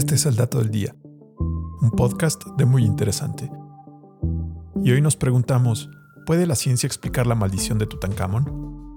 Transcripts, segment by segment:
Este es el dato del día, un podcast de muy interesante. Y hoy nos preguntamos, ¿puede la ciencia explicar la maldición de Tutankamón?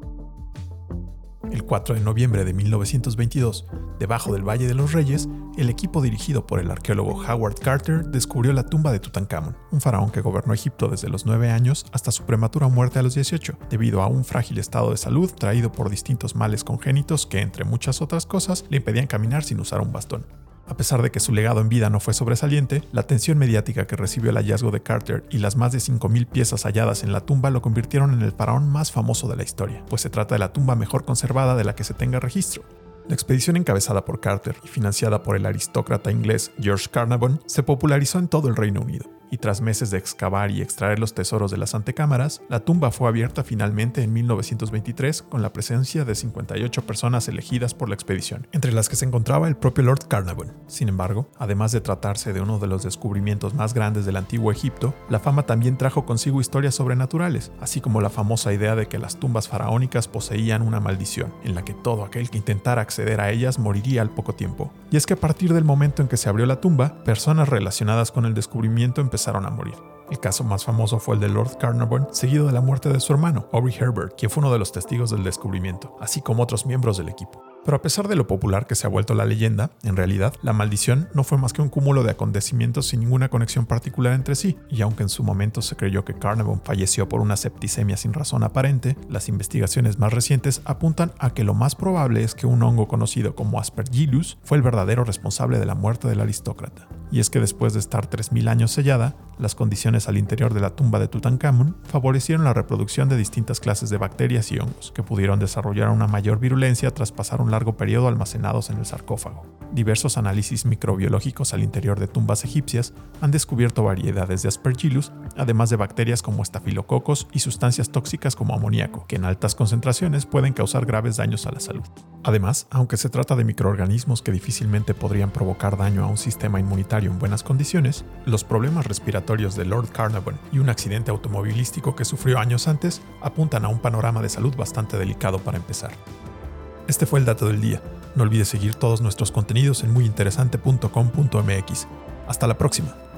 El 4 de noviembre de 1922, debajo del Valle de los Reyes, el equipo dirigido por el arqueólogo Howard Carter descubrió la tumba de Tutankamón, un faraón que gobernó Egipto desde los 9 años hasta su prematura muerte a los 18, debido a un frágil estado de salud traído por distintos males congénitos que, entre muchas otras cosas, le impedían caminar sin usar un bastón. A pesar de que su legado en vida no fue sobresaliente, la atención mediática que recibió el hallazgo de Carter y las más de 5.000 piezas halladas en la tumba lo convirtieron en el faraón más famoso de la historia, pues se trata de la tumba mejor conservada de la que se tenga registro. La expedición encabezada por Carter y financiada por el aristócrata inglés George Carnarvon se popularizó en todo el Reino Unido, y tras meses de excavar y extraer los tesoros de las antecámaras, la tumba fue abierta finalmente en 1923 con la presencia de 58 personas elegidas por la expedición, entre las que se encontraba el propio Lord Carnarvon. Sin embargo, además de tratarse de uno de los descubrimientos más grandes del antiguo Egipto, la fama también trajo consigo historias sobrenaturales, así como la famosa idea de que las tumbas faraónicas poseían una maldición, en la que todo aquel que intentara acceder a ellas moriría al poco tiempo. Y es que a partir del momento en que se abrió la tumba, personas relacionadas con el descubrimiento empezaron a morir. El caso más famoso fue el de Lord Carnarvon, seguido de la muerte de su hermano, Aubrey Herbert, quien fue uno de los testigos del descubrimiento, así como otros miembros del equipo. Pero a pesar de lo popular que se ha vuelto la leyenda, en realidad, la maldición no fue más que un cúmulo de acontecimientos sin ninguna conexión particular entre sí, y aunque en su momento se creyó que Carnarvon falleció por una septicemia sin razón aparente, las investigaciones más recientes apuntan a que lo más probable es que un hongo conocido como Aspergillus fue el verdadero responsable de la muerte del aristócrata. Y es que después de estar 3.000 años sellada, las condiciones al interior de la tumba de Tutankamón favorecieron la reproducción de distintas clases de bacterias y hongos, que pudieron desarrollar una mayor virulencia tras pasar un largo periodo almacenados en el sarcófago. Diversos análisis microbiológicos al interior de tumbas egipcias han descubierto variedades de Aspergillus, además de bacterias como estafilococos y sustancias tóxicas como amoníaco, que en altas concentraciones pueden causar graves daños a la salud. Además, aunque se trata de microorganismos que difícilmente podrían provocar daño a un sistema inmunitario en buenas condiciones, los problemas respiratorios de Lord Carnarvon y un accidente automovilístico que sufrió años antes apuntan a un panorama de salud bastante delicado para empezar. Este fue el dato del día. No olvides seguir todos nuestros contenidos en muyinteresante.com.mx. Hasta la próxima.